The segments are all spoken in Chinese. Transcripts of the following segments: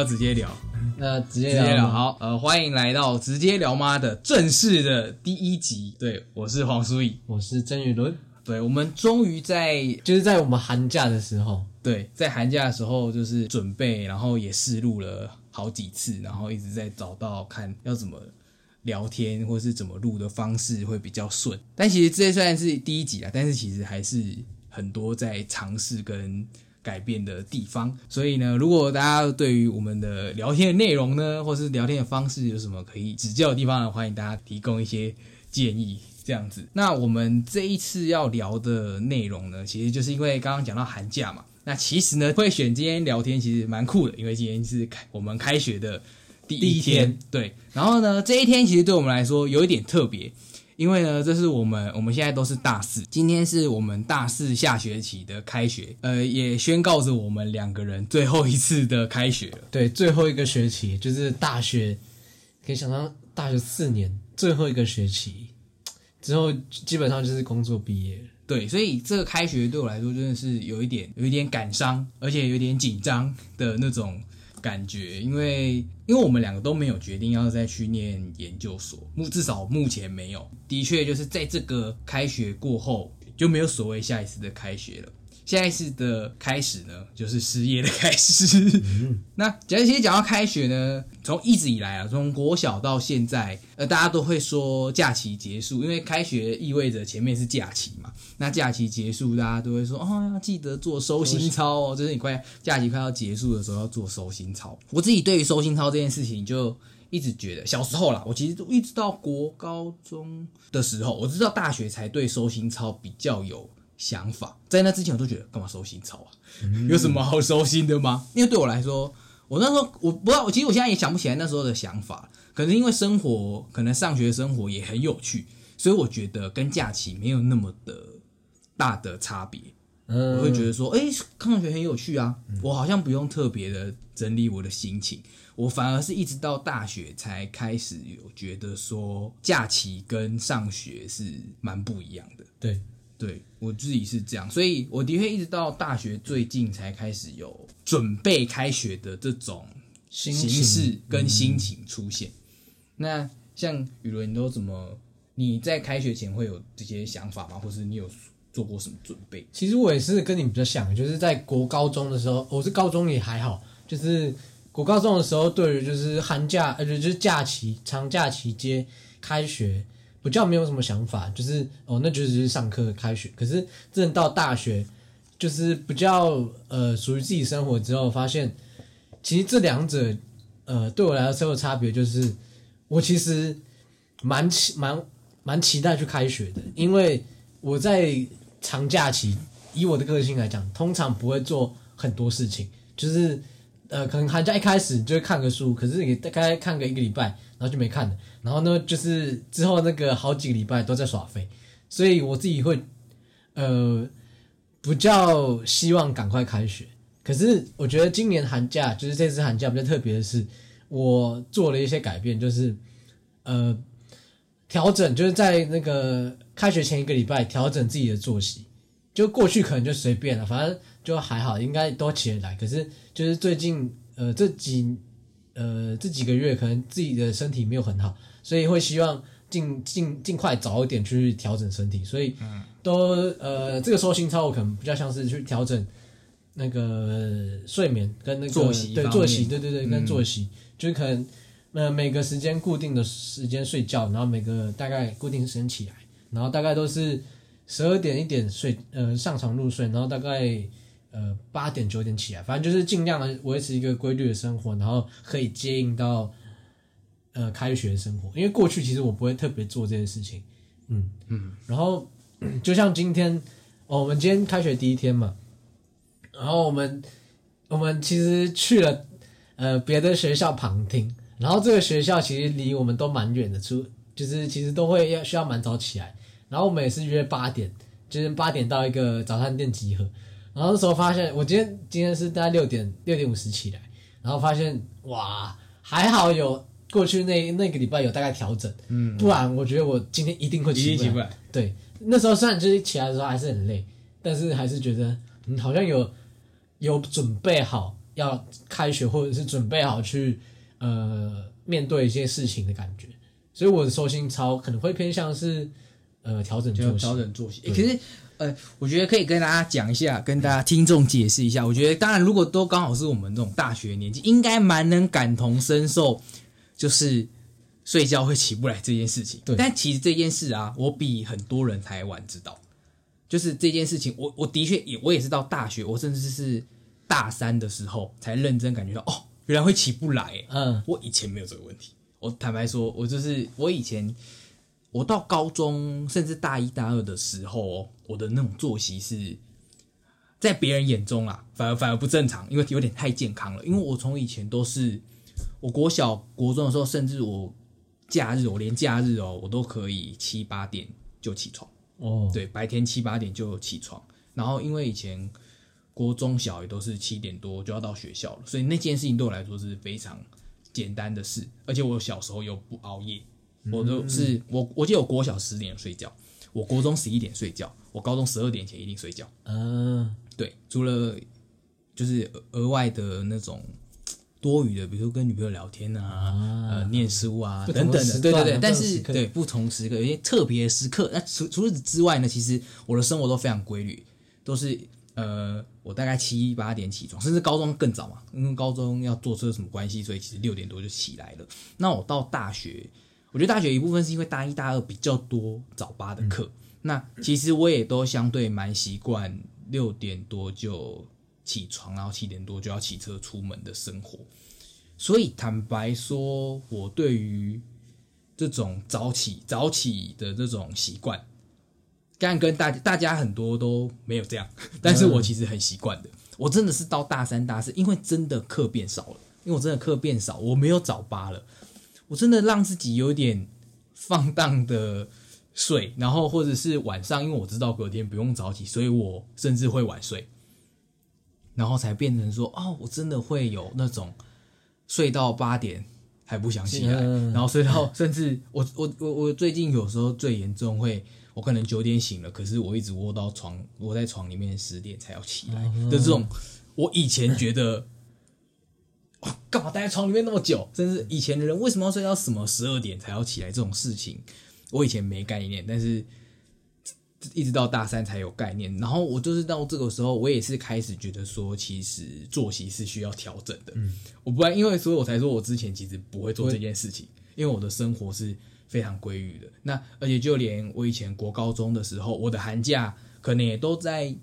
要直接聊，那直接直接聊。好，呃，欢迎来到直接聊妈的正式的第一集。对我是黄书义。我是曾宇伦，对，我们终于在就是在我们寒假的时候，对在寒假的时候就是准备，然后也试录了好几次，然后一直在找到看要怎么聊天或是怎么录的方式会比较顺。但其实这虽然是第一集啊，但是其实还是很多在尝试跟改变的地方。所以呢，如果大家对于我们的聊天的内容呢，或是聊天的方式有什么可以指教的地方呢，欢迎大家提供一些建议。这样子，那我们这一次要聊的内容呢，其实就是因为刚刚讲到寒假嘛，那其实呢会选今天聊天其实蛮酷的，因为今天是开我们开学的第一，天对。然后呢，这一天其实对我们来说有一点特别，因为呢，这是我们我们现在都是大四，今天是我们大四下学期的开学，呃，也宣告着我们两个人最后一次的开学了。对，最后一个学期就是大学，可以想到大学四年最后一个学期之后，基本上就是工作毕业了。对，所以这个开学对我来说真的是有一点有一点感伤，而且有点紧张的那种感觉，因为因为我们两个都没有决定要再去念研究所，目至少目前没有。的确，就是在这个开学过后，就没有所谓下一次的开学了。下一次的开始呢，就是失业的开始。那讲其实讲到开学呢，从一直以来啊，从国小到现在，呃，大家都会说假期结束，因为开学意味着前面是假期嘛。那假期结束，大家都会说哦，要记得做收心操哦，就是你快假期快要结束的时候要做收心操。我自己对于收心操这件事情就。一直觉得小时候啦，我其实都一直到国高中的时候，我知道大学才对收心操比较有想法。在那之前，我都觉得干嘛收心操啊？有什么好收心的吗？因为对我来说，我那时候我不知道，其实我现在也想不起来那时候的想法。可能因为生活，可能上学生活也很有趣，所以我觉得跟假期没有那么的大的差别。嗯，我会觉得说，哎、上学很有趣啊，我好像不用特别的整理我的心情，我反而是一直到大学才开始有觉得说，假期跟上学是蛮不一样的。对，对我自己是这样，所以我的确一直到大学最近才开始有准备开学的这种心形情式跟心情出现。那像雨伦，你都怎么？你在开学前会有这些想法吗？或是你有做过什么准备？其实我也是跟你比较像，就是在国高中的时候，我是高中也还好，就是国高中的时候，对于就是寒假呃就是假期、长假期间开学，比较没有什么想法，就是哦那就是上课开学。可是真的到大学，就是比较呃属于自己生活之后，发现其实这两者呃对我来说有差别，就是我其实蛮期蛮蛮期待去开学的，因为我在长假期，以我的个性来讲，通常不会做很多事情，就是呃，可能寒假一开始就会看个书，可是你大概看个一个礼拜，然后就没看了，然后呢，就是之后那个好几个礼拜都在耍废，所以我自己会呃比较希望赶快开学。可是我觉得今年寒假，就是这次寒假比较特别的是，我做了一些改变，就是呃调整，就是在那个开学前一个礼拜调整自己的作息。就过去可能就随便了，反正就还好，应该都起得来。可是就是最近呃这几呃这几个月，可能自己的身体没有很好，所以会希望尽尽尽快早一点去调整身体。所以都呃这个时候心操，我可能比较像是去调整那个睡眠跟那个作息对作息，对对对，跟嗯。作息，就是可能呃每个时间固定的时间睡觉，然后每个大概固定时间起来，然后大概都是十二点一点睡，呃上床入睡，然后大概呃八点九点起来，反正就是尽量的维持一个规律的生活，然后可以接应到呃开学生活。因为过去其实我不会特别做这件事情，嗯嗯，然后就像今天，哦，我们今天开学第一天嘛，然后我们我们其实去了呃别的学校旁听，然后这个学校其实离我们都蛮远的，出就是其实都会要需要蛮早起来，然后我们也是约八点，就是八点到一个早餐店集合，然后那时候发现我今天今天是大概六点六点五十起来，然后发现哇还好有过去那那个礼拜有大概调整，嗯，不然我觉得我今天一定会一起不来。对，那时候虽然就是起来的时候还是很累，但是还是觉得嗯好像有有准备好要开学或者是准备好去呃面对一些事情的感觉，所以我的收心操可能会偏向是呃调整就作息调。整作息。对可是呃，我觉得可以跟大家讲一下，跟大家听众解释一下。我觉得当然，如果都刚好是我们这种大学年纪，应该蛮能感同身受，就是睡觉会起不来这件事情。对但其实这件事啊，我比很多人还晚知道。就是这件事情，我我的确也我也是到大学，我甚至是大三的时候才认真感觉到，哦，原来会起不来。欸嗯我以前没有这个问题。我坦白说，我就是我以前，我到高中甚至大一大二的时候，我的那种作息是在别人眼中啊，反而反而不正常，因为有点太健康了。因为我从以前都是，我国小国中的时候，甚至我假日，我连假日哦，我都可以七八点就起床。哦，对，白天七八点就起床，然后因为以前国中小也都是七点多就要到学校了，所以那件事情对我来说是非常简单的事，而且我小时候又不熬夜，我都是我我记得我国小十点睡觉，我国中十一点睡觉，我高中十二点前一定睡觉，嗯，对，除了就是额额外的那种多余的，比如说跟女朋友聊天啊，呃，念书啊等等的，对对对。但是对不同时刻有一些特别的时刻，那除除此之外呢，其实我的生活都非常规律，都是呃，我大概七八点起床，甚至高中更早嘛，因为高中要坐车什么关系，所以其实六点多就起来了。那我到大学，我觉得大学一部分是因为大一大二比较多早八的课，那其实我也都相对蛮习惯六点多就起床，然后七点多就要骑车出门的生活。所以坦白说，我对于这种早起早起的这种习惯，刚跟大大家很多都没有这样，但是我其实很习惯的。我真的是到大三大四，因为真的课变少了，因为我真的课变少，我没有早八了，我真的让自己有点放荡的睡，然后或者是晚上，因为我知道隔天不用早起，所以我甚至会晚睡，然后才变成说，哦，我真的会有那种睡到八点还不想起来，嗯然后睡到 甚至我我我我最近有时候最严重会，我可能九点醒了，可是我一直窝到床窝在床里面十点才要起来的这种，我以前觉得。哇 干嘛待在床里面那么久？甚至以前的人为什么要睡到什么十二点才要起来？这种事情，我以前没概念，但是一直到大三才有概念。然后我就是到这个时候，我也是开始觉得说，其实作息是需要调整的。嗯，我不然，因为所以我才说我之前其实不会做这件事情，因为我的生活是非常规律的。那而且就连我以前国高中的时候，我的寒假可能也都在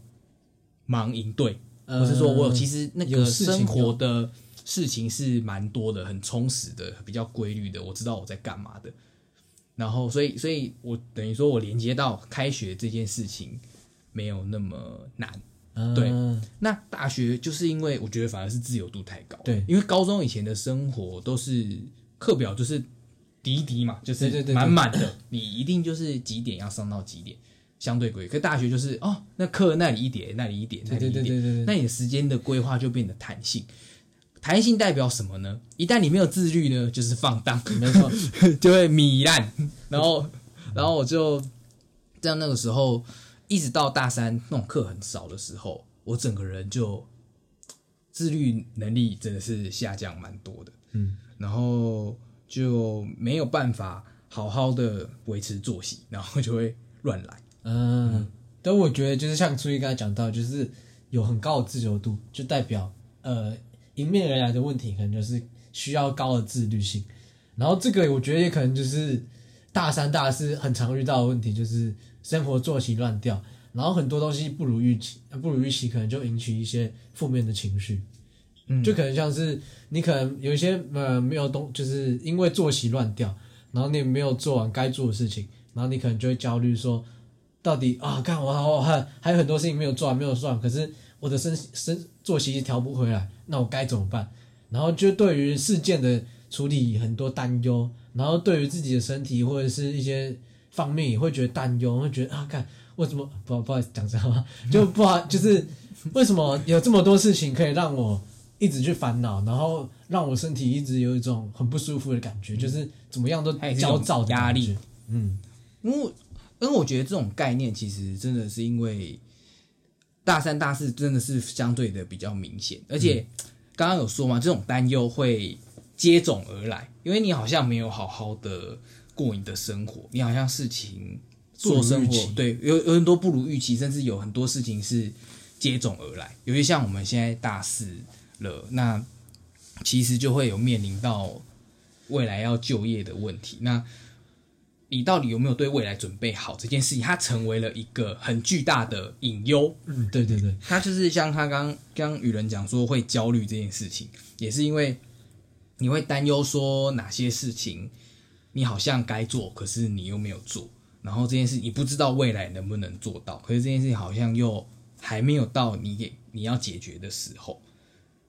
忙营队，呃或是说我有其实那个生活的事情是蛮多的，很充实的，比较规律的，我知道我在干嘛的。然后，所以，所以我等于说我连接到开学这件事情没有那么难。嗯对那大学就是因为我觉得反而是自由度太高，对因为高中以前的生活都是课表就是滴滴嘛，就是满满的，你一定就是几点要上到几点，相对规律。可大学就是哦，那课那里一点，那里一点，那对里一点，那你的时间的规划就变得弹性。弹性代表什么呢？一旦你没有自律呢，就是放荡，没错，就会糜烂。然后，然后我就在那个时候，一直到大三那种课很少的时候，我整个人就自律能力真的是下降蛮多的。嗯，然后就没有办法好好的维持作息，然后就会乱来。嗯，但我觉得就是像初一刚才讲到，就是有很高的自由度，就代表呃迎面而来的问题，可能就是需要高的自律性。然后这个我觉得也可能就是大三、大四很常遇到的问题，就是生活作息乱掉，然后很多东西不如预期，呃不如预期，可能就引起一些负面的情绪。嗯就可能像是你可能有一些呃没有东，就是因为作息乱掉，然后你没有做完该做的事情，然后你可能就会焦虑说，到底啊，看我我还还有很多事情没有做完，没有做完，可是我的身身作息调不回来，那我该怎么办？然后就对于事件的处理很多担忧，然后对于自己的身体或者是一些方面也会觉得担忧，会觉得啊，看为什么不不好意思讲这话，就不好 就是为什么有这么多事情可以让我一直去烦恼，然后让我身体一直有一种很不舒服的感觉，就是怎么样都焦躁的压力。嗯，因为因为我觉得这种概念其实真的是因为大三大四真的是相对的比较明显，而且刚刚有说嘛，这种担忧会接踵而来，因为你好像没有好好的过你的生活，你好像事情做生活对有有很多不如预期，甚至有很多事情是接踵而来。尤其像我们现在大四了，那其实就会有面临到未来要就业的问题。那你到底有没有对未来准备好这件事情？它成为了一个很巨大的隐忧。嗯，对对对，他就是像他刚刚与人讲说会焦虑这件事情，也是因为你会担忧说哪些事情你好像该做，可是你又没有做，然后这件事你不知道未来能不能做到，可是这件事情好像又还没有到你给你要解决的时候，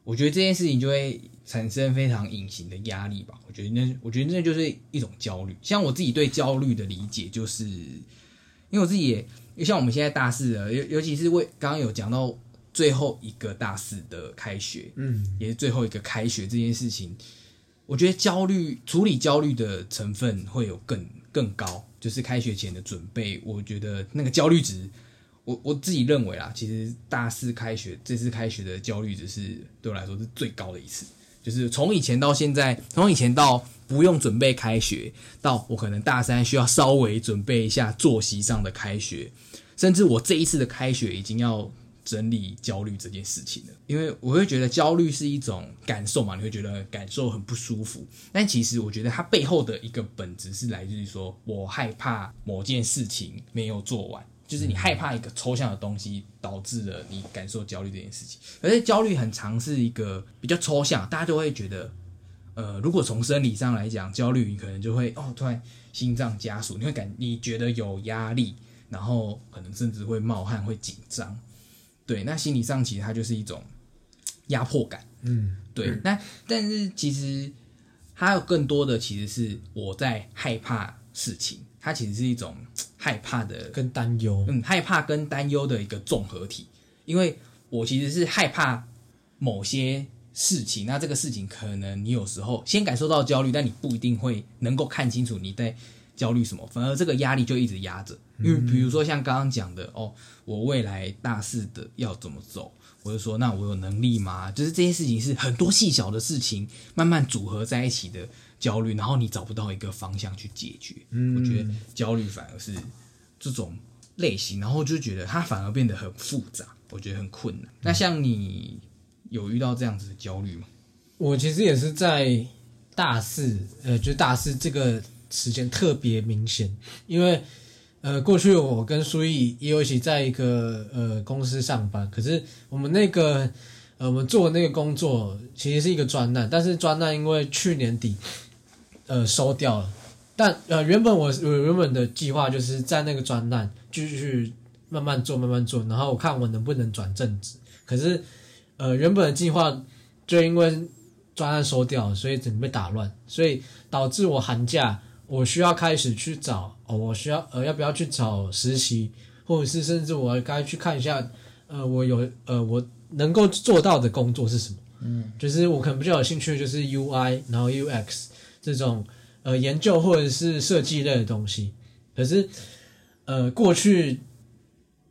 我觉得这件事情就会产生非常隐形的压力吧。我觉得那我觉得那就是一种焦虑。像我自己对焦虑的理解，就是因为我自己也像我们现在大四了，尤尤其是为刚刚有讲到最后一个大四的开学，嗯，也是最后一个开学这件事情，我觉得焦虑处理焦虑的成分会有更更高，就是开学前的准备，我觉得那个焦虑值，我我自己认为啦，其实大四开学这次开学的焦虑值是对我来说是最高的一次，就是从以前到现在，从以前到不用准备开学，到我可能大三需要稍微准备一下作息上的开学，甚至我这一次的开学已经要整理焦虑这件事情了，因为我会觉得焦虑是一种感受嘛，你会觉得感受很不舒服，但其实我觉得它背后的一个本质是来自于说我害怕某件事情没有做完。就是你害怕一个抽象的东西，导致了你感受焦虑这件事情。而且焦虑很常是一个比较抽象，大家就会觉得，呃，如果从生理上来讲，焦虑你可能就会哦，突然心脏加速，你会感你觉得有压力，然后可能甚至会冒汗、会紧张。对，那心理上其实它就是一种压迫感。嗯，对，那但是其实还有更多的其实是我在害怕事情，它其实是一种害怕的跟担忧，嗯，害怕跟担忧的一个综合体，因为我其实是害怕某些事情，那这个事情可能你有时候先感受到焦虑，但你不一定会能够看清楚你在焦虑什么，反而这个压力就一直压着。因为比如说像刚刚讲的，哦，我未来大四的要怎么走，我就说那我有能力吗？就是这些事情是很多细小的事情慢慢组合在一起的焦虑，然后你找不到一个方向去解决。我觉得焦虑反而是这种类型，然后就觉得它反而变得很复杂，我觉得很困难。那像你有遇到这样子的焦虑吗？我其实也是在大四，呃，就大四这个时间特别明显，因为呃，过去我跟苏毅也有一起在一个呃公司上班，可是我们那个呃我们做的那个工作其实是一个专案，但是专案因为去年底呃收掉了，但呃原本我我原本的计划就是在那个专栏继续慢慢做慢慢做，然后我看我能不能转正职，可是呃原本的计划就因为专案收掉了，所以整个被打乱，所以导致我寒假我需要开始去找哦，我需要呃要不要去找实习，或者是甚至我该去看一下呃我有呃我能够做到的工作是什么，嗯，就是我可能比较有兴趣的就是 UI 然后 UX 这种呃研究或者是设计类的东西，可是呃过去。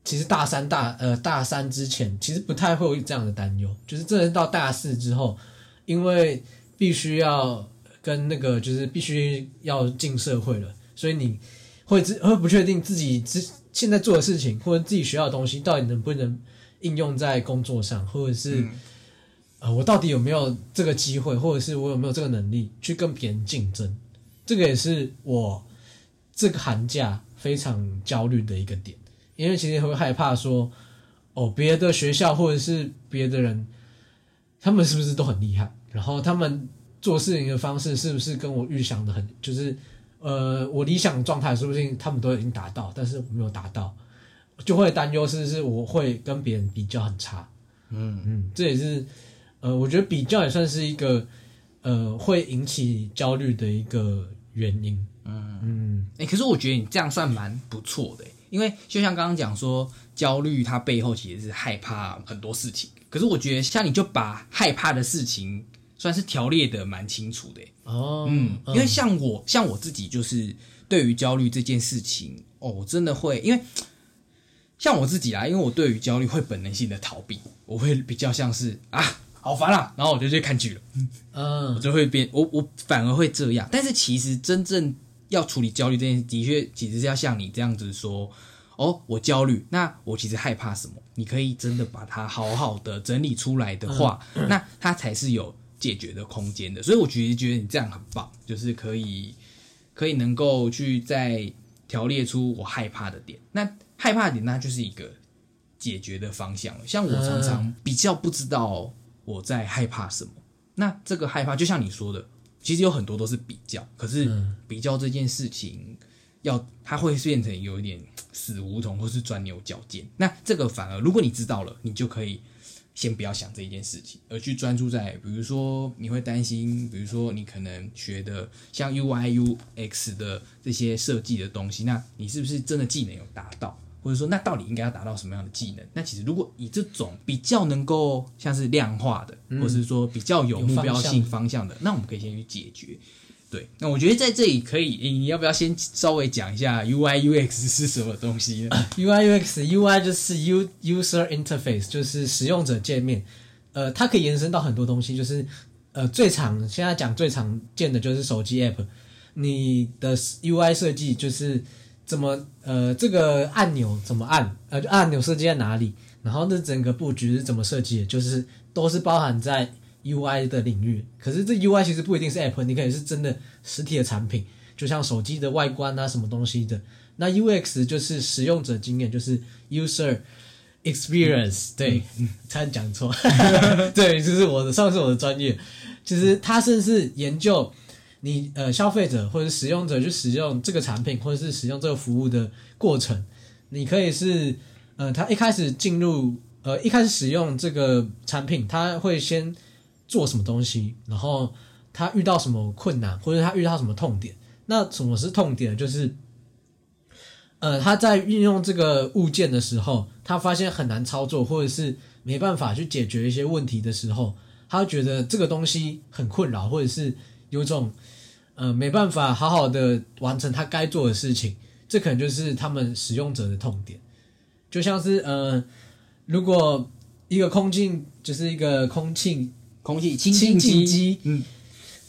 其实大三大呃大三之前，其实不太会有这样的担忧，就是真的到大四之后，因为必须要跟那个就是必须要进社会了，所以你会会不确定自己之现在做的事情或者自己学到的东西到底能不能应用在工作上，或者是、呃我到底有没有这个机会，或者是我有没有这个能力去跟别人竞争，这个也是我这个寒假非常焦虑的一个点。因为其实会害怕说，哦，别的学校或者是别的人，他们是不是都很厉害？然后他们做事情的方式是不是跟我预想的很，就是呃，我理想状态说不定他们都已经达到，但是我没有达到，就会担忧是不是我会跟别人比较很差。嗯嗯，这也是呃，我觉得比较也算是一个呃会引起焦虑的一个原因。嗯嗯，哎、可是我觉得你这样算蛮不错的欸，因为就像刚刚讲说，焦虑它背后其实是害怕很多事情。可是我觉得像你就把害怕的事情算是条列的蛮清楚的欸，哦，嗯，因为像我像我自己就是对于焦虑这件事情，哦，我真的会，因为像我自己啦，因为我对于焦虑会本能性的逃避，我会比较像是啊，好烦啊，然后我就去看剧了，嗯我嗯，就会变，我我反而会这样。但是其实真正要处理焦虑这件事，的确其实是要像你这样子说，哦，我焦虑，那我其实害怕什么？你可以真的把它好好的整理出来的话，那它才是有解决的空间的。所以我其实觉得你这样很棒，就是可以可以能够去再条列出我害怕的点。那害怕的点，那就是一个解决的方向了。像我常常比较不知道我在害怕什么，那这个害怕就像你说的，其实有很多都是比较，可是比较这件事情要它会变成有一点死胡同或是钻牛角尖。那这个反而如果你知道了，你就可以先不要想这一件事情，而去专注在比如说你会担心，比如说你可能学的像 UI UX 的这些设计的东西，那你是不是真的技能有达到？或者说，那到底应该要达到什么样的技能？那其实如果以这种比较能够像是量化的，或是说比较有目标性方向的，那我们可以先去解决。对，那我觉得在这里可以，诶你要不要先稍微讲一下 UI UX 是什么东西呢？UI UX UI 就是 U User Interface，就是使用者界面。呃，它可以延伸到很多东西，就是呃最常现在讲最常见的就是手机 App，你的 UI 设计就是怎么呃这个按钮怎么按，呃就按钮设计在哪里，然后那整个布局是怎么设计的，就是都是包含在 UI 的领域。可是这 UI 其实不一定是 App，你可以是真的实体的产品，就像手机的外观啊什么东西的。那 UX 就是使用者经验，就是 User Experience，对，差点讲错，对，这是我的上次我的专业。其实他甚至研究你呃消费者或者使用者去使用这个产品或者是使用这个服务的过程，你可以是呃他一开始进入呃一开始使用这个产品，他会先做什么东西，然后他遇到什么困难或者他遇到什么痛点。那什么是痛点？就是呃，他在运用这个物件的时候，他发现很难操作，或者是没办法去解决一些问题的时候，他觉得这个东西很困扰，或者是有种呃没办法好好的完成他该做的事情，这可能就是他们使用者的痛点。就像是呃，如果一个空净就是一个空气空气清清净净机，嗯，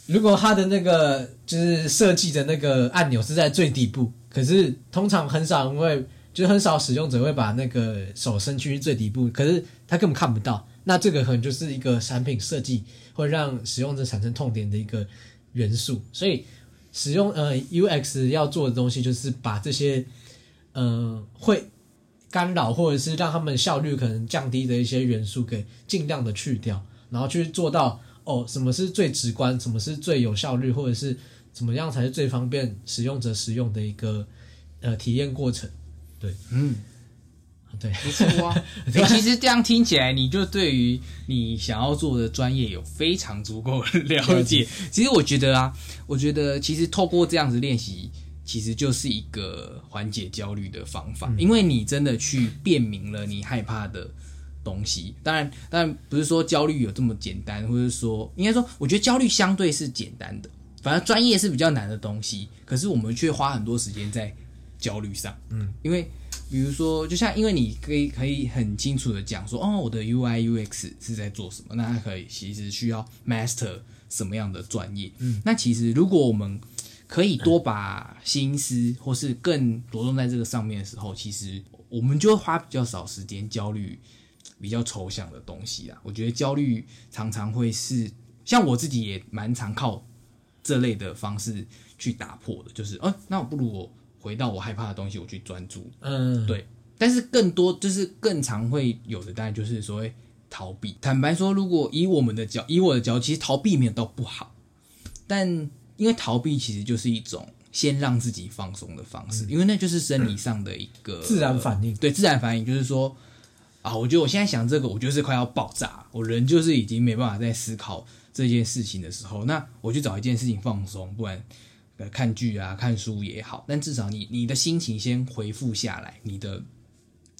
如果它的那个就是设计的那个按钮是在最底部，可是通常很少人会，就是很少使用者会把那个手伸去最底部，可是他根本看不到。那这个可能就是一个产品设计会让使用者产生痛点的一个元素。所以使用呃 UX 要做的东西就是把这些呃会干扰或者是让他们效率可能降低的一些元素给尽量的去掉，然后去做到哦什么是最直观，什么是最有效率，或者是怎么样才是最方便使用者使用的一个呃体验过程。对嗯，对，不错啊。欸其实这样听起来，你就对于你想要做的专业有非常足够的了解。其实我觉得啊，我觉得其实透过这样子练习，其实就是一个缓解焦虑的方法，因为你真的去辨明了你害怕的。东西，当然，当然不是说焦虑有这么简单，或者说，应该说，我觉得焦虑相对是简单的，反正专业是比较难的东西。可是我们却花很多时间在焦虑上，嗯，因为比如说，就像因为你可以可以很清楚的讲说，哦，我的 UI UX 是在做什么，那它可以其实需要 master 什么样的专业，嗯，那其实如果我们可以多把心思或是更着重在这个上面的时候，其实我们就会花比较少时间焦虑比较抽象的东西啊。我觉得焦虑常常会是像我自己也蛮常靠这类的方式去打破的，就是，哦、那我不如我回到我害怕的东西，我去专注，嗯，对，但是更多就是更常会有的，当然就是所谓逃避。坦白说，如果以我们的角，以我的角度，其实逃避没有到不好，但因为逃避其实就是一种先让自己放松的方式，因为那就是生理上的一个自然反应。对，自然反应就是说啊，我觉得我现在想这个，我就是快要爆炸，我人就是已经没办法再思考这件事情的时候，那我去找一件事情放松，不然呃看剧啊、看书也好，但至少你你的心情先回复下来，你的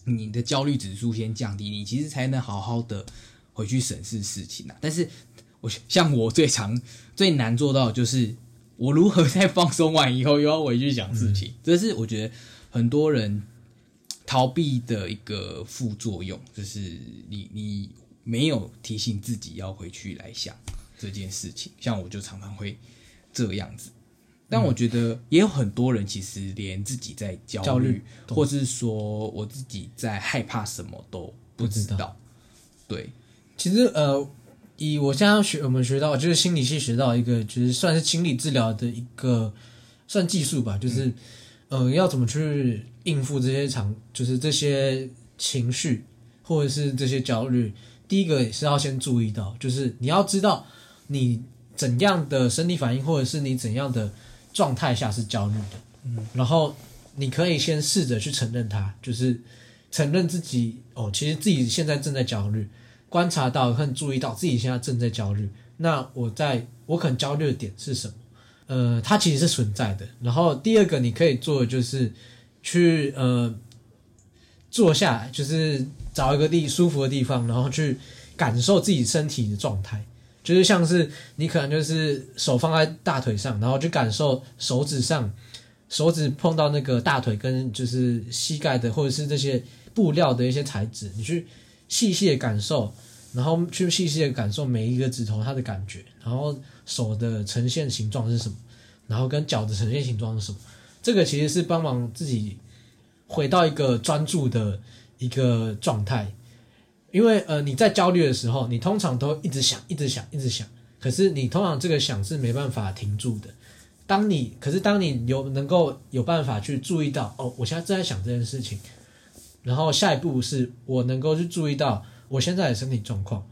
你的焦虑指数先降低，你其实才能好好的回去审视事情啊。但是我像我最常最难做到的就是我如何在放松完以后又要回去想事情，这是我觉得很多人逃避的一个副作用，就是你你没有提醒自己要回去来想这件事情。像我就常常会这样子，但我觉得也有很多人其实连自己在焦焦虑虑，或是说我自己在害怕什么都不知不知道。对，其实呃，以我现在学我们学到就是心理系学到一个，就是算是心理治疗的一个算技术吧，就是、呃要怎么去应付这些场，就是这些情绪或者是这些焦虑。第一个也是要先注意到，就是你要知道你怎样的生理反应，或者是你怎样的状态下是焦虑的，嗯，然后你可以先试着去承认它，就是承认自己哦，其实自己现在正在焦虑。观察到和注意到自己现在正在焦虑，那我在我可能焦虑的点是什么？呃，它其实是存在的。然后第二个你可以做的就是去呃坐下来，就是找一个地舒服的地方，然后去感受自己身体的状态。就是像是你可能就是手放在大腿上，然后去感受手指上，手指碰到那个大腿跟就是膝盖的或者是这些布料的一些材质，你去细细的感受，然后去细细的感受每一个指头它的感觉，然后手的呈现形状是什么，然后跟脚的呈现形状是什么。这个其实是帮忙自己回到一个专注的一个状态，因为呃你在焦虑的时候，你通常都一直想、一直想、一直想，可是你通常这个想是没办法停住的。当你可是当你有能够有办法去注意到哦，我现在正在想这件事情，然后下一步是我能够去注意到我现在的身体状况，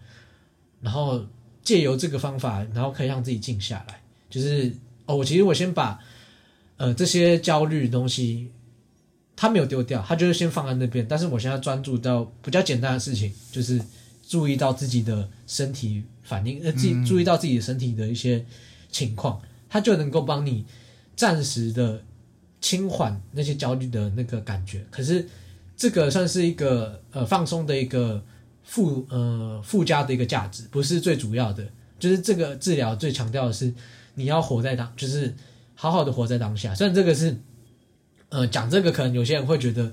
然后借由这个方法，然后可以让自己静下来，就是哦，我其实我先把呃这些焦虑东西，它没有丢掉，他就是先放在那边，但是我现在专注到比较简单的事情，就是注意到自己的身体反应，呃，自己注意到自己的身体的一些情况，他就能够帮你暂时的轻缓那些焦虑的那个感觉。可是这个算是一个呃放松的一个附呃附加的一个价值，不是最主要的。就是这个治疗最强调的是你要活在当，就是好好的活在当下。虽然这个是呃讲这个，可能有些人会觉得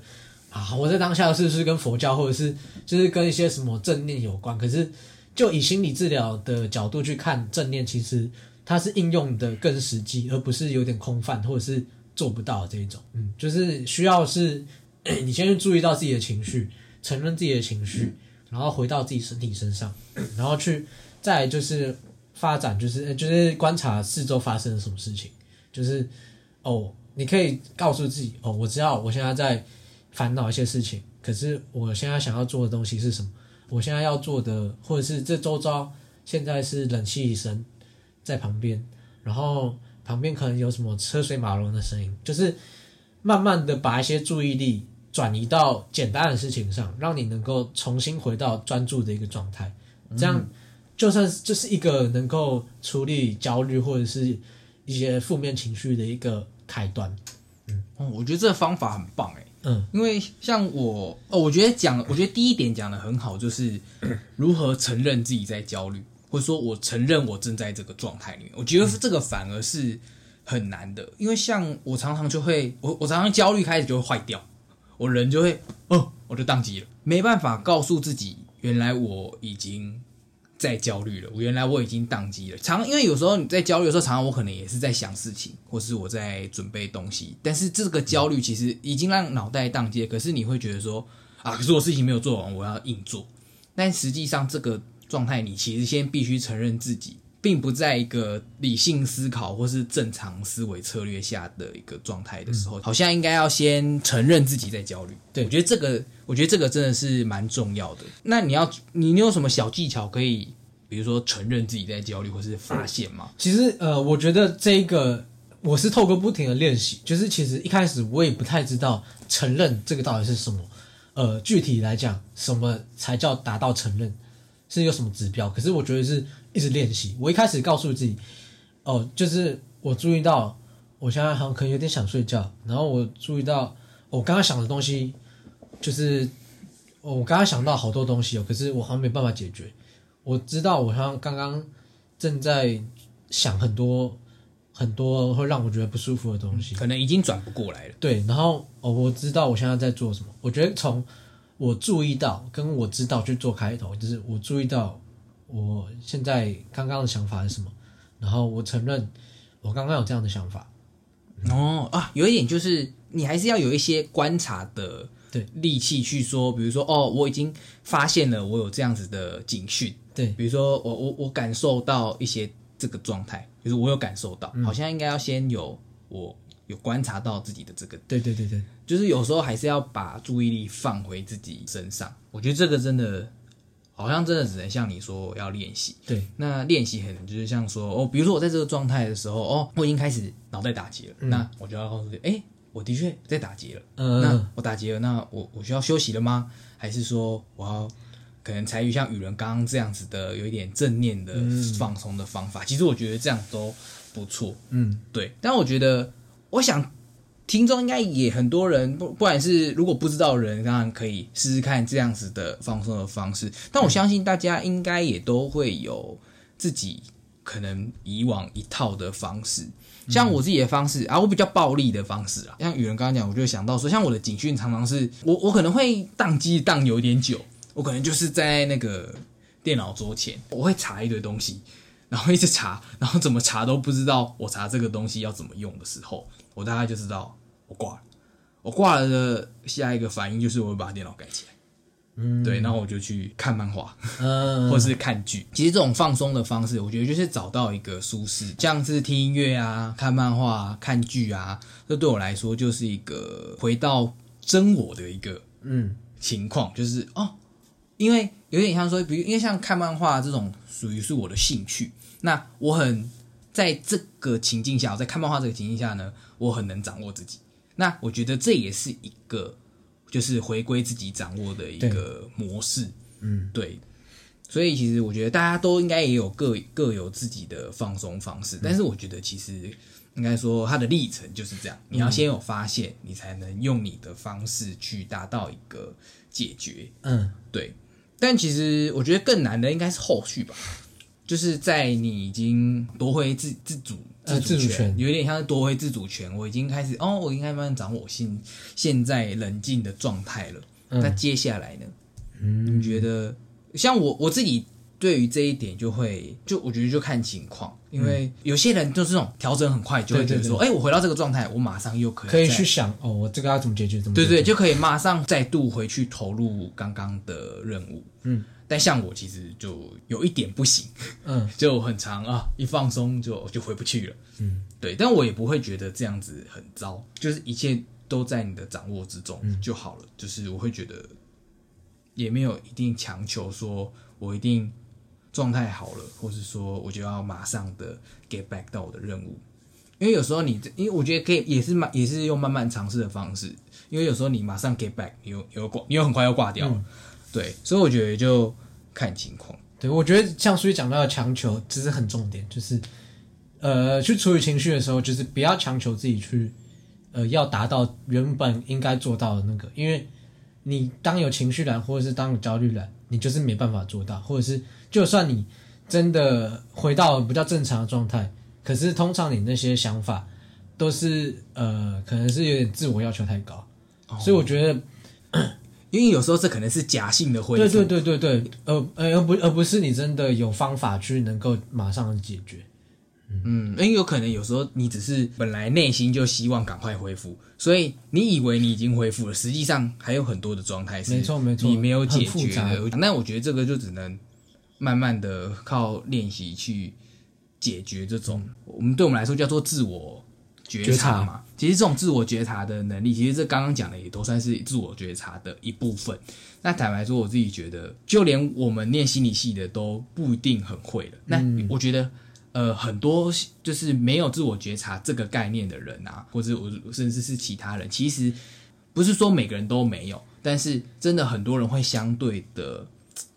啊，我在当下是不是跟佛教或者是就是跟一些什么正念有关？可是就以心理治疗的角度去看正念，其实它是应用的更实际，而不是有点空泛或者是做不到这一种。嗯，就是需要是 你先去注意到自己的情绪，承认自己的情绪，然后回到自己身体身上，然后去再就是发展，就是就是观察四周发生了什么事情，就是哦，你可以告诉自己哦，我知道我现在在烦恼一些事情，可是我现在想要做的东西是什么？我现在要做的，或者是这周遭现在是冷气声在旁边，然后旁边可能有什么车水马龙的声音，就是慢慢的把一些注意力转移到简单的事情上，让你能够重新回到专注的一个状态。这样就算是这是一个能够处理焦虑或者是一些负面情绪的一个开端。哦，我觉得这个方法很棒哎，嗯，因为像我，哦，我觉得讲，我觉得第一点讲的很好，就是 如何承认自己在焦虑，或者说我承认我正在这个状态里面。我觉得这个反而是很难的，因为像我常常就会，我我常常焦虑开始就会坏掉，我人就会，哦，我就宕机了，没办法告诉自己，原来我已经在焦虑了，我原来我已经宕机了。常因为有时候你在焦虑的时候，常常我可能也是在想事情，或是我在准备东西，但是这个焦虑其实已经让脑袋宕机了。可是你会觉得说啊，可是我事情没有做完，我要硬做。但实际上这个状态，你其实先必须承认自己并不在一个理性思考或是正常思维策略下的一个状态的时候，好像应该要先承认自己在焦虑。对我觉得这个，我觉得这个真的是蛮重要的。那你要你你有什么小技巧可以，比如说承认自己在焦虑，或是发现吗？其实呃，我觉得这个我是透过不停的练习，就是其实一开始我也不太知道承认这个到底是什么。呃，具体来讲，什么才叫达到承认？是有什么指标？可是我觉得是一直练习。我一开始告诉自己，哦，就是我注意到我现在好像可能有点想睡觉，然后我注意到我刚刚想的东西，就是我刚刚想到好多东西哦，可是我好像没办法解决。我知道我好像刚刚正在想很多很多会让我觉得不舒服的东西，可能已经转不过来了。对，然后哦，我知道我现在在做什么。我觉得从我注意到跟我知道去做开头，就是我注意到我现在刚刚的想法是什么，然后我承认我刚刚有这样的想法，哦啊，有一点就是你还是要有一些观察的对。力气去说，比如说哦，我已经发现了我有这样子的警讯，对。比如说我我我感受到一些这个状态，就是我有感受到，好像应该要先有我有观察到自己的这个，对对对对，就是有时候还是要把注意力放回自己身上。我觉得这个真的好像真的只能像你说要练习。对，那练习可能就是像说哦，比如说我在这个状态的时候，哦，我已经开始脑袋打结了，那我就要告诉自己，哎，我的确在打结了。嗯那我打结了，那我我需要休息了吗？还是说我要可能采取像雨人刚刚这样子的有一点正念的放松的方法？其实我觉得这样都不错。嗯，对，但我觉得，我想听众应该也很多人，不不管是如果不知道的人，当然可以试试看这样子的放松的方式。但我相信大家应该也都会有自己可能以往一套的方式。像我自己的方式啊，我比较暴力的方式啊，像雨人刚刚讲，我就想到说，像我的警讯常常是我我可能会宕机宕有点久，我可能就是在那个电脑桌前，我会查一堆东西，然后一直查，然后怎么查都不知道我查这个东西要怎么用的时候，我大概就知道我挂了。我挂了的下一个反应就是我会把电脑盖起来，嗯，对，然后我就去看漫画，嗯，或是看剧。其实这种放松的方式，我觉得就是找到一个舒适，像是听音乐啊、看漫画、啊、看剧啊，这对我来说就是一个回到真我的一个嗯情况，就是哦，因为有点像说，比如因为像看漫画这种属于是我的兴趣，那我很在这个情境下，我在看漫画这个情境下呢，我很能掌握自己。那我觉得这也是一个就是回归自己掌握的一个模式，嗯，对。所以其实我觉得大家都应该也有各各有自己的放松方式，但是我觉得其实应该说它的历程就是这样，你要先有发现，你才能用你的方式去达到一个解决。嗯对，但其实我觉得更难的应该是后续吧，就是在你已经夺回自自主自主权有点像是夺回自主权，我已经开始哦，我应该慢慢掌握我现现在冷静的状态了。嗯那接下来呢？嗯你觉得像我我自己对于这一点就会就我觉得就看情况，因为有些人就是这种调整很快，就会觉得说，哎、我回到这个状态，我马上又可以可以去想哦，我这个要怎么解决？怎么对对，就可以马上再度回去投入刚刚的任务。嗯，但像我其实就有一点不行，嗯 就很长啊，一放松就就回不去了。嗯，对，但我也不会觉得这样子很糟，就是一切都在你的掌握之中嗯就好了。就是我会觉得也没有一定强求说我一定状态好了，或是说我就要马上的 get back 到我的任务。因为有时候你，因为我觉得可以也是慢，也是用慢慢尝试的方式。因为有时候你马上 get back，你又又挂，你又很快要挂掉了。对，所以我觉得就看情况。对，我觉得像苏玉讲到的强求，这是很重点，就是呃，去处理情绪的时候，就是不要强求自己去呃要达到原本应该做到的那个，因为你当有情绪感或者是当有焦虑感，你就是没办法做到，或者是就算你真的回到比较正常的状态，可是通常你那些想法都是呃，可能是有点自我要求太高，所以我觉得 因为有时候这可能是假性的恢复。对对对对对，呃呃，而不而不是你真的有方法去能够马上解决。嗯，因为有可能有时候你只是本来内心就希望赶快恢复，所以你以为你已经恢复了，实际上还有很多的状态是没错没错你没有解决。那我觉得这个就只能慢慢的靠练习去解决这种，我们对我们来说叫做自我觉察嘛。其实这种自我觉察的能力，其实这刚刚讲的也都算是自我觉察的一部分。那坦白说，我自己觉得，就连我们念心理系的都不一定很会了。那我觉得。呃，很多就是没有自我觉察这个概念的人啊，或者我甚至是其他人，其实不是说每个人都没有，但是真的很多人会相对的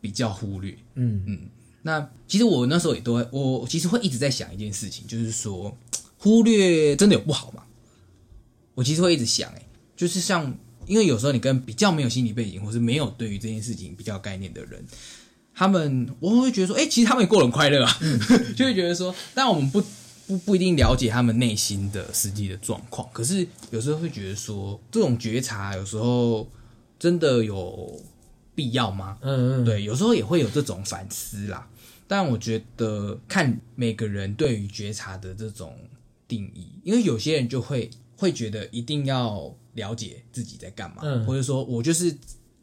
比较忽略。嗯嗯，那其实我那时候也都会，我其实会一直在想一件事情，就是说忽略真的有不好吗？我其实会一直想、欸，就是像因为有时候你跟比较没有心理背景，或是没有对于这件事情比较概念的人。他们我会觉得说，哎、其实他们也过得很快乐啊，就会觉得说，但我们不不不一定了解他们内心的实际的状况，可是有时候会觉得说，这种觉察有时候真的有必要吗？嗯嗯，对，有时候也会有这种反思啦。但我觉得看每个人对于觉察的这种定义，因为有些人就会会觉得一定要了解自己在干嘛，嗯。或者说我就是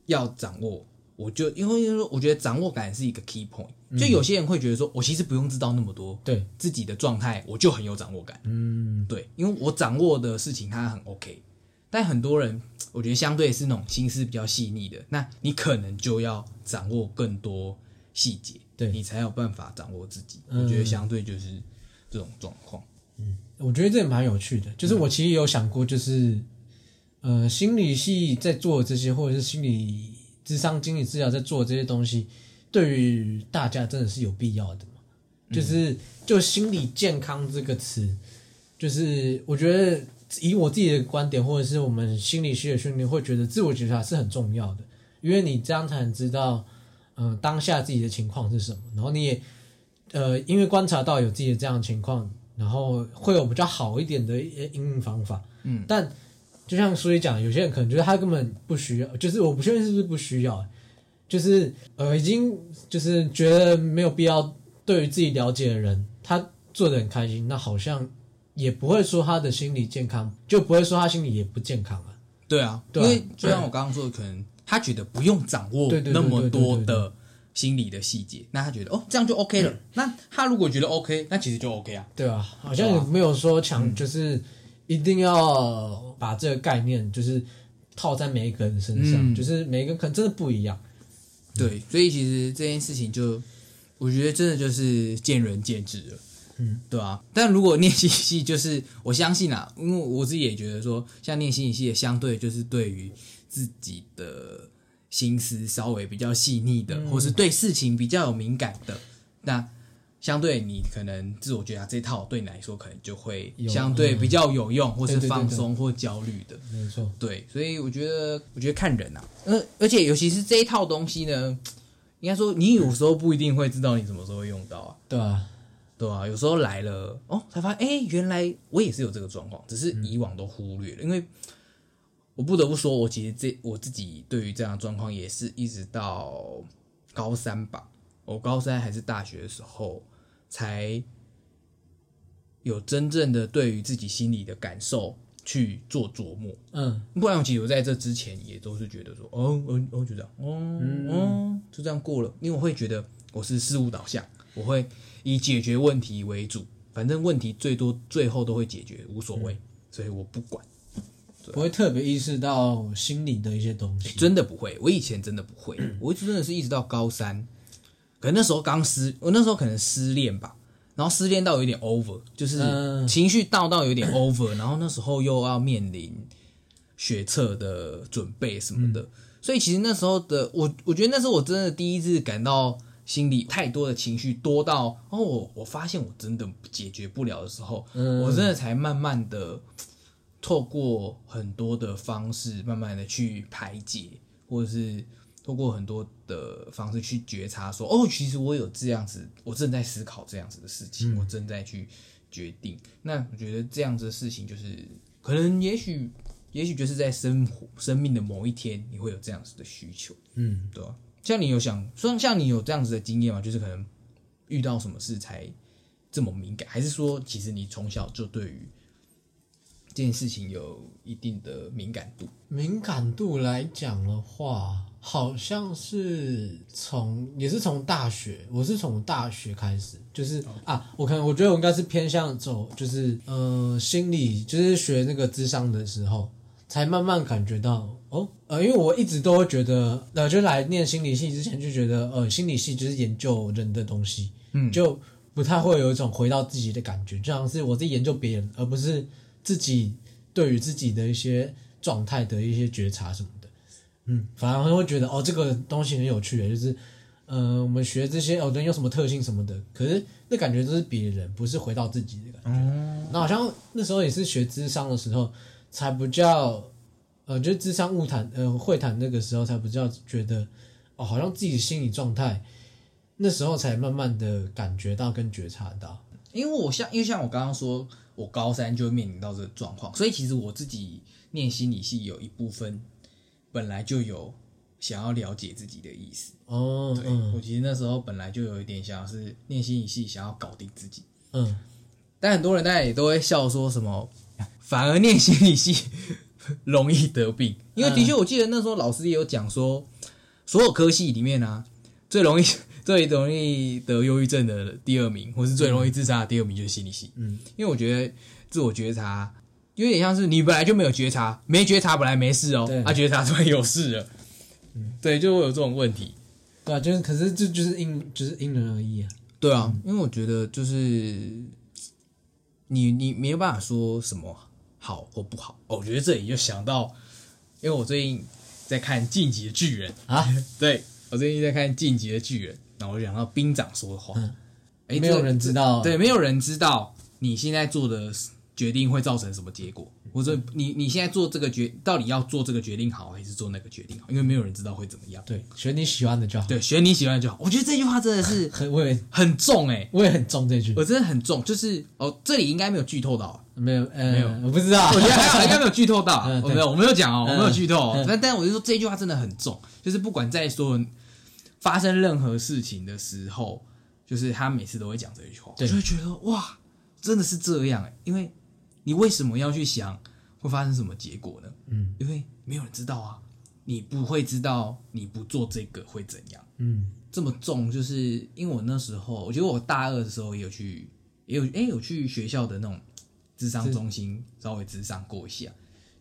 要掌握，我就因为因为我觉得掌握感是一个 key point。就有些人会觉得说，我其实不用知道那么多，对，自己的状态我就很有掌握感，嗯对，因为我掌握的事情它很 OK。但很多人，我觉得相对是那种心思比较细腻的，那你可能就要掌握更多细节，对你才有办法掌握自己。嗯我觉得相对就是这种状况。嗯我觉得这也蛮有趣的，就是我其实有想过，就是呃，心理系在做这些，或者是心理智商、心理治疗在做这些东西，对于大家真的是有必要的吗？就是就心理健康这个词，就是我觉得以我自己的观点，或者是我们心理学的训练，会觉得自我觉察是很重要的，因为你这样才能知道，嗯、当下自己的情况是什么，然后你也呃，因为观察到有自己的这样的情况，然后会有比较好一点的一些应用方法。嗯，但就像书里讲，有些人可能觉得他根本不需要，就是我不确定是不是不需要，就是呃，已经就是觉得没有必要。对于自己了解的人，他做的很开心，那好像也不会说他的心理健康，就不会说他心理也不健康啊。对啊，对啊因为就像我刚刚说的，可能他觉得不用掌握那么多的心理的细节，那他觉得哦这样就 OK 了。那他如果觉得 OK，那其实就 OK 啊。对啊，好像也没有说强，就是一定要把这个概念就是套在每一个人身上，嗯就是每一个人可能真的不一样。对，所以其实这件事情就，我觉得真的就是见仁见智了，嗯，对啊。但如果念心理系，就是我相信啊，因为我自己也觉得说，像念心理系的，相对就是对于自己的心思稍微比较细腻的，嗯或是对事情比较有敏感的，那相对你可能自我觉察这套对你来说，可能就会有相对比较有用，或是放松或焦虑的。没错，对，所以我觉得，我觉得看人啊，而，而且尤其是这一套东西呢，应该说你有时候不一定会知道你什么时候会用到啊，对啊，对啊，有时候来了哦，才发现，哎，原来我也是有这个状况，只是以往都忽略了，因为我不得不说，我其实这我自己对于这样的状况也是一直到高三吧，我高三还是大学的时候才有真正的对于自己心里的感受去做琢磨。嗯，不然，其实我在这之前也都是觉得说，哦，哦，哦，就这样，哦，哦，就这样过了。因为我会觉得我是事物导向，我会以解决问题为主，反正问题最多最后都会解决，无所谓，所以我不管，不会特别意识到心理的一些东西。真的不会。我以前真的不会，我一直真的是一直到高三，可能那时候刚失，我那时候可能失恋吧。然后失恋到有点 over，就是嗯情绪到到有点 over，然后那时候又要面临学测的准备什么的，所以其实那时候的我，我觉得那是我真的第一次感到心里太多的情绪多到，哦，我我发现我真的解决不了的时候，嗯我真的才慢慢的透过很多的方式，慢慢的去排解，或者是透过很多的方式去觉察说，哦，其实我有这样子，我正在思考这样子的事情，我正在去决定。那我觉得这样子的事情，就是可能也许，也许就是在生活生命的某一天，你会有这样子的需求，嗯，对吧、像你有想，说像你有这样子的经验吗？就是可能遇到什么事才这么敏感，还是说其实你从小就对于这件事情有一定的敏感度？敏感度来讲的话，好像是从也是从大学，我是从大学开始，就是、啊，我可能我觉得我应该是偏向走，就是呃心理，就是学那个智商的时候，才慢慢感觉到哦，呃，因为我一直都会觉得，呃，就来念心理系之前就觉得，呃，心理系就是研究人的东西，嗯就不太会有一种回到自己的感觉，就像是我在研究别人，而不是自己对于自己的一些状态的一些觉察什么的。嗯，反而会觉得哦，这个东西很有趣的，就是，呃，我们学这些哦人有什么特性什么的，可是那感觉都是别人，不是回到自己的感觉。那好像那时候也是学智商的时候，才不叫，呃，就是智商误谈，呃，会谈那个时候才不叫觉得，哦，好像自己的心理状态，那时候才慢慢的感觉到跟觉察到。因为我像，因为像我刚刚说，我高三就会面临到这个状况，所以其实我自己念心理系有一部分本来就有想要了解自己的意思。哦，对、嗯我其实那时候本来就有一点想要是念心理系，想要搞定自己。嗯，但很多人大家也都会笑说什么，反而念心理系容易得病，因为的确我记得那时候老师也有讲说，所有科系里面啊，最容易最容易得忧郁症的第二名，或是最容易自杀的第二名就是心理系。嗯，因为我觉得自我觉察有点像是你本来就没有觉察，没觉察本来没事哦对，啊觉察突然有事了，嗯对，就会有这种问题。对啊，就是可是这就是因就是因人而异啊。对啊，因为我觉得就是你你没有办法说什么好或不好。哦我觉得这里就想到，因为我最近在看《晋级的巨人》啊，对我最近在看《晋级的巨人》，然后我就想到兵长说的话，哎、没有人知道。对，没有人知道你现在做的决定会造成什么结果，或者你你现在做这个决到底要做这个决定好，还是做那个决定好？因为没有人知道会怎么样。对，选你喜欢的就好。对，选你喜欢的就好。我觉得这句话真的是很 我也很重哎、我也很重这句，我真的很重，就是哦，这里应该没有剧透到啊，没有呃没有。我不知道。我觉得还好，应该没有剧透到 我没有，我没有讲哦，我嗯没有剧透。但但我就说这句话真的很重，就是不管在所有发生任何事情的时候，就是他每次都会讲这一句话，就会觉得哇，真的是这样哎，因为你为什么要去想会发生什么结果呢？嗯。因为没有人知道啊，你不会知道你不做这个会怎样。嗯。这么重，就是因为我那时候，我觉得我大二的时候也有去，也有哎、有去学校的那种智商中心稍微智商过一下，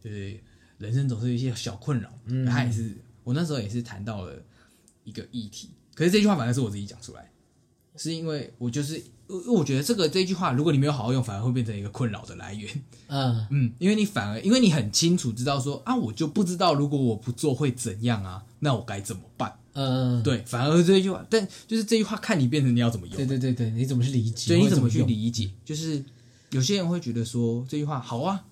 就是人生总是有一些小困扰，嗯，他也是我那时候也是谈到了一个议题，可是这句话反而是我自己讲出来，是因为我就是，因为我觉得这个这句话，如果你没有好好用，反而会变成一个困扰的来源，嗯嗯，因为你反而因为你很清楚知道说啊，我就不知道如果我不做会怎样啊，那我该怎么办？嗯，对，反而这句话，但就是这句话看你变成你要怎么用，对对对对，你怎么去理解？对你怎么去？理解？就是有些人会觉得说这句话好啊，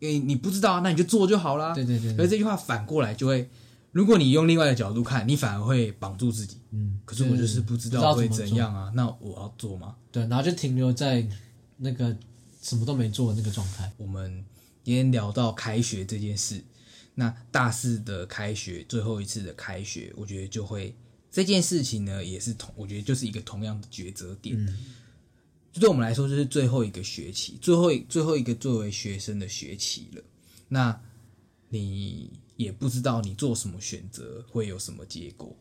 诶，你不知道啊，那你就做就好啦。对对对对，可是这句话反过来就会，如果你用另外的角度看，你反而会绑住自己。嗯，可是我就是不知道会怎样啊，那我要做吗？对，然后就停留在那个什么都没做的那个状态。我们今天聊到开学这件事，那大四的开学，最后一次的开学，我觉得就会这件事情呢，也是同，我觉得就是一个同样的抉择点。嗯就对我们来说，就是最后一个学期，最后最后一个作为学生的学期了。那你也不知道你做什么选择会有什么结果。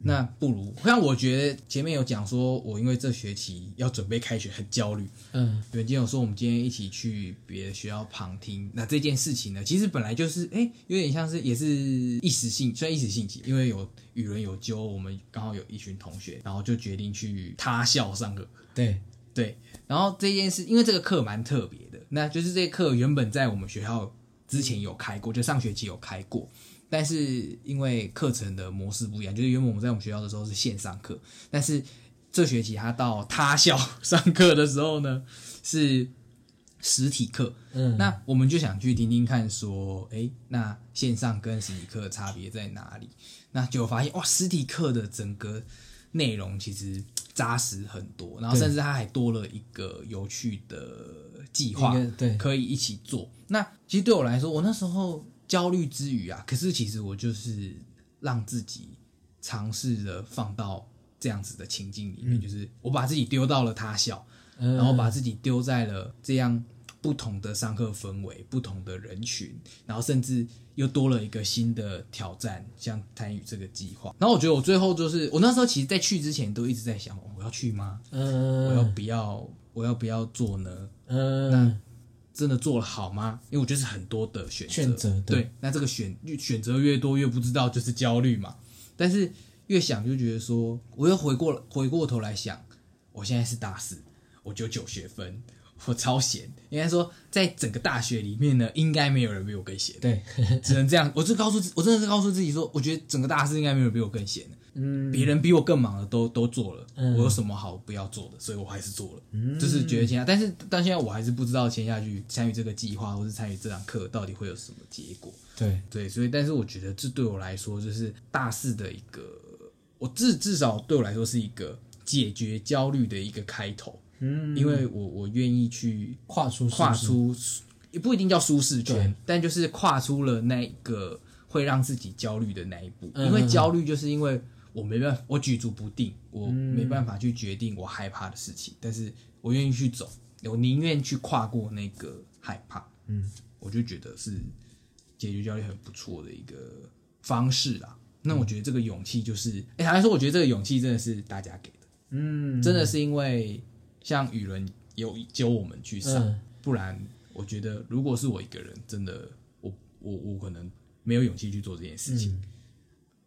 那不如像我觉得前面有讲说，我因为这学期要准备开学很焦虑，嗯远见有说我们今天一起去别的学校旁听，那这件事情呢，其实本来就是哎、有点像是也是一时兴，虽然一时兴起，因为有语人有揪我们，刚好有一群同学，然后就决定去他校上课。对，对，然后这件事，因为这个课蛮特别的，那就是这课原本在我们学校之前有开过，就上学期有开过，但是因为课程的模式不一样，就是原本我们在我们学校的时候是线上课，但是这学期他到他校上课的时候呢是实体课，嗯，那我们就想去听听看，说，诶，那线上跟实体课的差别在哪里？那就发现，哇，实体课的整个内容其实扎实很多，然后甚至它还多了一个有趣的计划，对。可以一起做。那其实对我来说，我那时候焦虑之余啊，可是其实我就是让自己尝试着放到这样子的情境里面，就是我把自己丢到了他校，嗯然后把自己丢在了这样不同的上课氛围、不同的人群，然后甚至又多了一个新的挑战，像参与这个计划。然后我觉得我最后就是，我那时候其实，在去之前都一直在想，哦我要去吗？我要嗯不要？我要不要做呢？嗯真的做了好吗？因为我觉得是很多的选择，选择对对，那这个选选择越多，越不知道就是焦虑嘛。但是越想就觉得说，我又回过回过头来想，我现在是大四，我九九学分，我超闲。应该说，在整个大学里面呢，应该没有人比我更闲，对，只能这样。我就告诉，我真的是告诉自己说，我觉得整个大四应该没有人比我更闲的。嗯别人比我更忙的都都做了，嗯。我有什么好不要做的？所以我还是做了，就是觉得签下，但是但现在我还是不知道签下去参与这个计划或是参与这堂课到底会有什么结果。对，对，所以但是我觉得这对我来说就是大四的一个，我至至少对我来说是一个解决焦虑的一个开头，嗯，因为我我愿意去跨出跨出，也不一定叫舒适圈，但就是跨出了那个会让自己焦虑的那一步，嗯因为焦虑就是因为我没办法，我举足不定，我没办法去决定我害怕的事情，但是我愿意去走，我宁愿去跨过那个害怕，嗯，我就觉得是解决焦虑很不错的一个方式啦。那我觉得这个勇气就是，哎、坦白说，我觉得这个勇气真的是大家给的，嗯，真的是因为像雨伦有教我们去上，嗯不然我觉得如果是我一个人，真的我我我可能没有勇气去做这件事情。嗯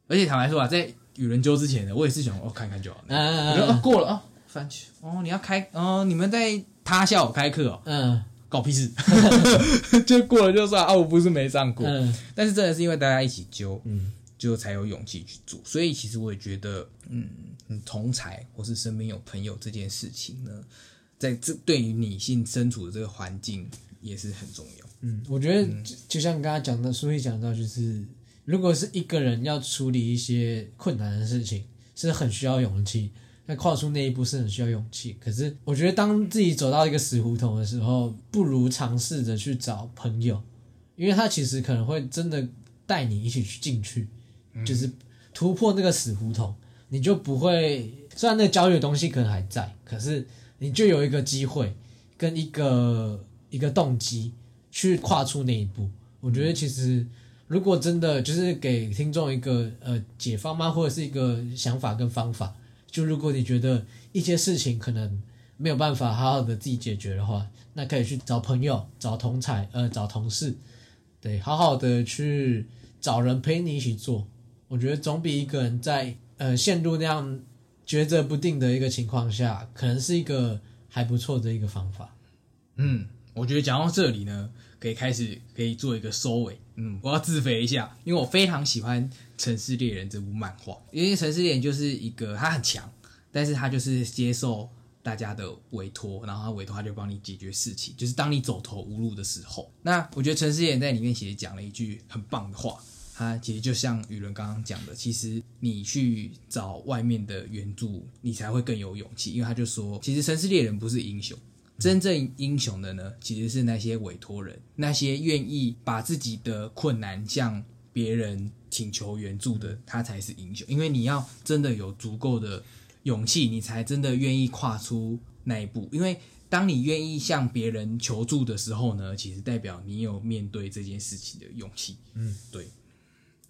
而且坦白说啊，在宇伦揪之前的，我也是想哦看看就好，嗯嗯我觉得哦过了哦，翻去哦你要开哦你们在他校开课哦，嗯。搞屁事，就过了就算啊，我不是没上过，嗯。但是真的是因为大家一起揪，嗯。就才有勇气去做。所以其实我也觉得，嗯，你同才或是身边有朋友这件事情呢，在这对于女性身处的这个环境也是很重要。嗯，我觉得就就像刚刚讲的，书里讲到，就是如果是一个人要处理一些困难的事情，是很需要勇气。那跨出那一步是很需要勇气。可是我觉得，当自己走到一个死胡同的时候，不如尝试着去找朋友，因为他其实可能会真的带你一起去进去，就是突破那个死胡同，你就不会。虽然那个焦虑的东西可能还在，可是你就有一个机会跟一个一个动机去跨出那一步。我觉得其实如果真的就是给听众一个呃解方吗，或者是一个想法跟方法，就如果你觉得一些事情可能没有办法好好的自己解决的话，那可以去找朋友、找同才、呃找同事，对，好好的去找人陪你一起做。我觉得总比一个人在呃陷入那样抉择不定的一个情况下，可能是一个还不错的一个方法。嗯，我觉得讲到这里呢，可以开始可以做一个收尾。嗯，我要自肥一下，因为我非常喜欢《城市猎人》这部漫画，因为《城市猎人》就是一个他很强，但是他就是接受大家的委托，然后他委托他就帮你解决事情，就是当你走投无路的时候。那我觉得《城市猎人》在里面其实讲了一句很棒的话。他其实就像雨伦刚刚讲的，其实你去找外面的援助，你才会更有勇气。因为他就说，其实城市猎人不是英雄，真正英雄的呢，其实是那些委托人，那些愿意把自己的困难向别人请求援助的，他才是英雄。因为你要真的有足够的勇气，你才真的愿意跨出那一步。因为当你愿意向别人求助的时候呢，其实代表你有面对这件事情的勇气。嗯，对。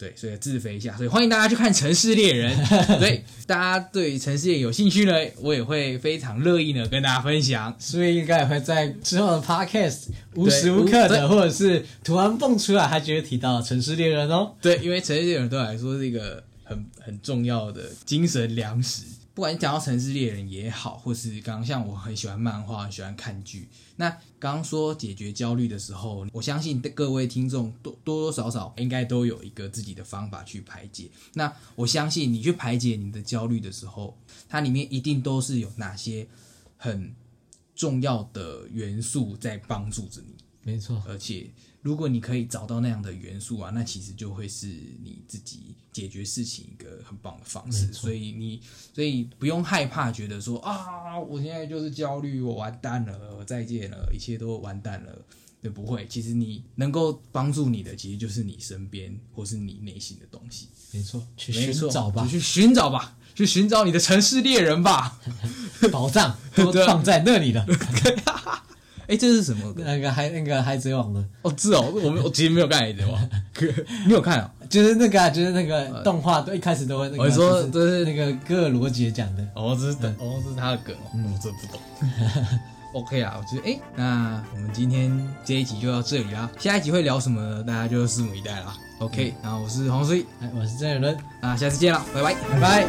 对，所以自肥一下，所以欢迎大家去看《城市猎人》。对，大家对《城市猎人》有兴趣呢，我也会非常乐意呢跟大家分享。所以应该也会在之后的 podcast 无时无刻的，或者是突然蹦出来，他就会提到城市猎人哦。对，因为城市猎人对我来说是一个很很重要的精神粮食。不管你讲到城市猎人也好，或是刚刚像我很喜欢漫画，很喜欢看剧。那刚刚说解决焦虑的时候，我相信各位听众多多多少少应该都有一个自己的方法去排解。那我相信你去排解你的焦虑的时候，它里面一定都是有哪些很重要的元素在帮助着你。没错，而且如果你可以找到那样的元素啊，那其实就会是你自己解决事情一个很棒的方式。所以你所以不用害怕，觉得说啊，我现在就是焦虑，我完蛋了，我再见了，一切都完蛋了。对，不会。其实你能够帮助你的，其实就是你身边或是你内心的东西。没错，去寻找吧，去寻找吧，去寻找你的城市猎人吧。宝藏都放在那里了。哎，这是什么？那个海那个海贼王的，哦，是哦，我们我其实没有看海贼王，可你有看啊？就是那个啊就是那个动画都一开始都会那个，我说就这是那个哥尔罗杰讲的。哦，这是的，哦，这是他的梗哦，我真不懂。OK 啊，我觉得哎，那我们今天这一集就到这里啦，下一集会聊什么呢？大家就拭目以待啦。OK，然后我是黄水，哎，我是郑伦，那下次见了，拜拜。拜拜。